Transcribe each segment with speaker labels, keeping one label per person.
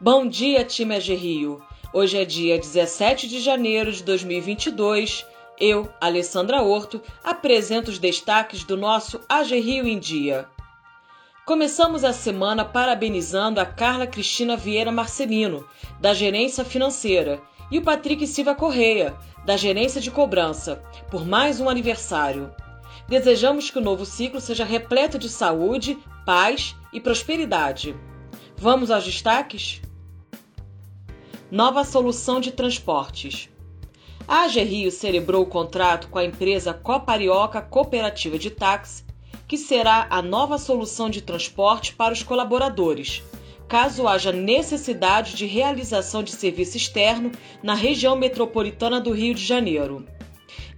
Speaker 1: Bom dia, time AG Rio. Hoje é dia 17 de janeiro de 2022. Eu, Alessandra Horto, apresento os destaques do nosso AG Rio em Dia. Começamos a semana parabenizando a Carla Cristina Vieira Marcelino, da Gerência Financeira, e o Patrick Silva Correia, da Gerência de Cobrança, por mais um aniversário. Desejamos que o novo ciclo seja repleto de saúde, paz e prosperidade. Vamos aos destaques? Nova solução de transportes. A AG Rio celebrou o contrato com a empresa Coparioca Cooperativa de Táxi, que será a nova solução de transporte para os colaboradores, caso haja necessidade de realização de serviço externo na região metropolitana do Rio de Janeiro.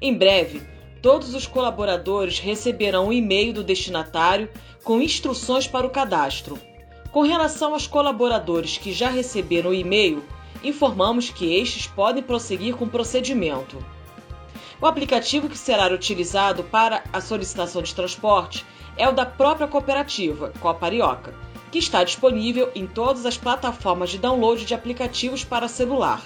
Speaker 1: Em breve, todos os colaboradores receberão um e-mail do destinatário com instruções para o cadastro. Com relação aos colaboradores que já receberam o e-mail, informamos que estes podem prosseguir com o procedimento. O aplicativo que será utilizado para a solicitação de transporte é o da própria cooperativa, Coparioca, que está disponível em todas as plataformas de download de aplicativos para celular.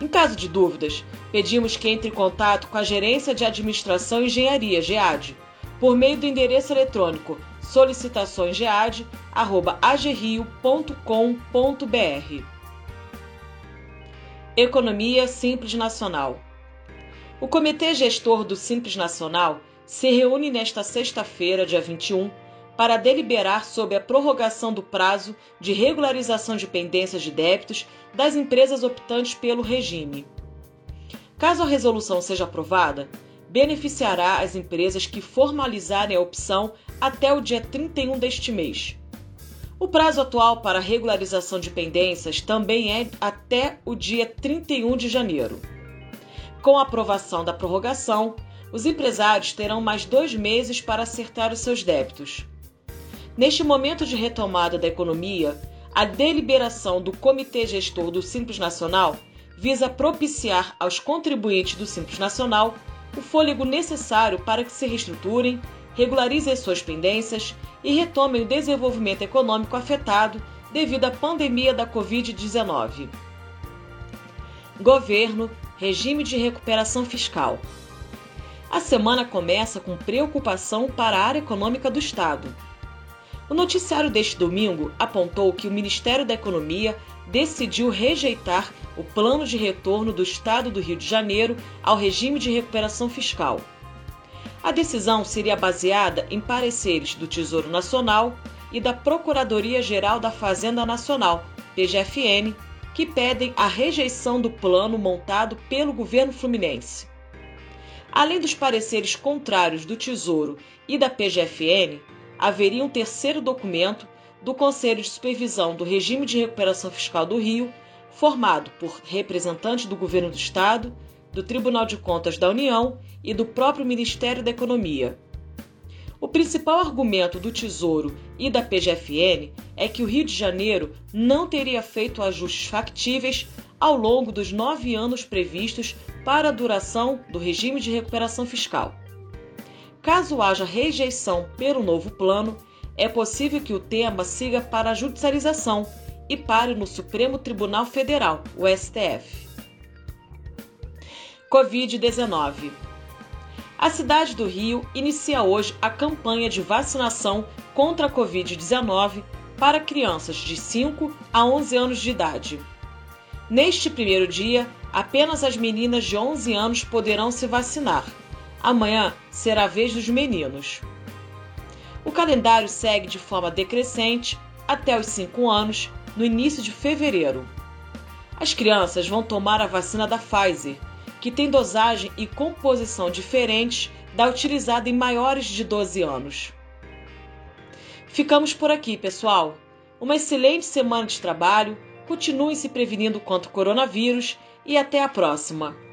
Speaker 1: Em caso de dúvidas, pedimos que entre em contato com a Gerência de Administração e Engenharia, GEAD, por meio do endereço eletrônico solicitaçõesgead.agrio.com.br. Economia Simples Nacional. O Comitê Gestor do Simples Nacional se reúne nesta sexta-feira, dia 21, para deliberar sobre a prorrogação do prazo de regularização de pendências de débitos das empresas optantes pelo regime. Caso a resolução seja aprovada, beneficiará as empresas que formalizarem a opção até o dia 31 deste mês. O prazo atual para regularização de pendências também é até o dia 31 de janeiro. Com a aprovação da prorrogação, os empresários terão mais dois meses para acertar os seus débitos. Neste momento de retomada da economia, a deliberação do Comitê Gestor do Simples Nacional visa propiciar aos contribuintes do Simples Nacional o fôlego necessário para que se reestruturem, regularizem suas pendências e retomem o desenvolvimento econômico afetado devido à pandemia da Covid-19. Governo, regime de recuperação fiscal. A semana começa com preocupação para a área econômica do Estado. O noticiário deste domingo apontou que o Ministério da Economia decidiu rejeitar o plano de retorno do Estado do Rio de Janeiro ao regime de recuperação fiscal. A decisão seria baseada em pareceres do Tesouro Nacional e da Procuradoria-Geral da Fazenda Nacional, PGFN, que pedem a rejeição do plano montado pelo governo fluminense. Além dos pareceres contrários do Tesouro e da PGFN, haveria um terceiro documento do Conselho de Supervisão do Regime de Recuperação Fiscal do Rio, formado por representantes do Governo do Estado, do Tribunal de Contas da União e do próprio Ministério da Economia. O principal argumento do Tesouro e da PGFN é que o Rio de Janeiro não teria feito ajustes factíveis ao longo dos nove anos previstos para a duração do regime de recuperação fiscal. Caso haja rejeição pelo novo plano, é possível que o tema siga para a judicialização e pare no Supremo Tribunal Federal, o STF. Covid-19 A cidade do Rio inicia hoje a campanha de vacinação contra a Covid-19 para crianças de 5 a 11 anos de idade. Neste primeiro dia, apenas as meninas de 11 anos poderão se vacinar. Amanhã será a vez dos meninos. O calendário segue de forma decrescente até os 5 anos, no início de fevereiro. As crianças vão tomar a vacina da Pfizer, que tem dosagem e composição diferentes da utilizada em maiores de 12 anos. Ficamos por aqui, pessoal. Uma excelente semana de trabalho, continuem se prevenindo contra o coronavírus e até a próxima!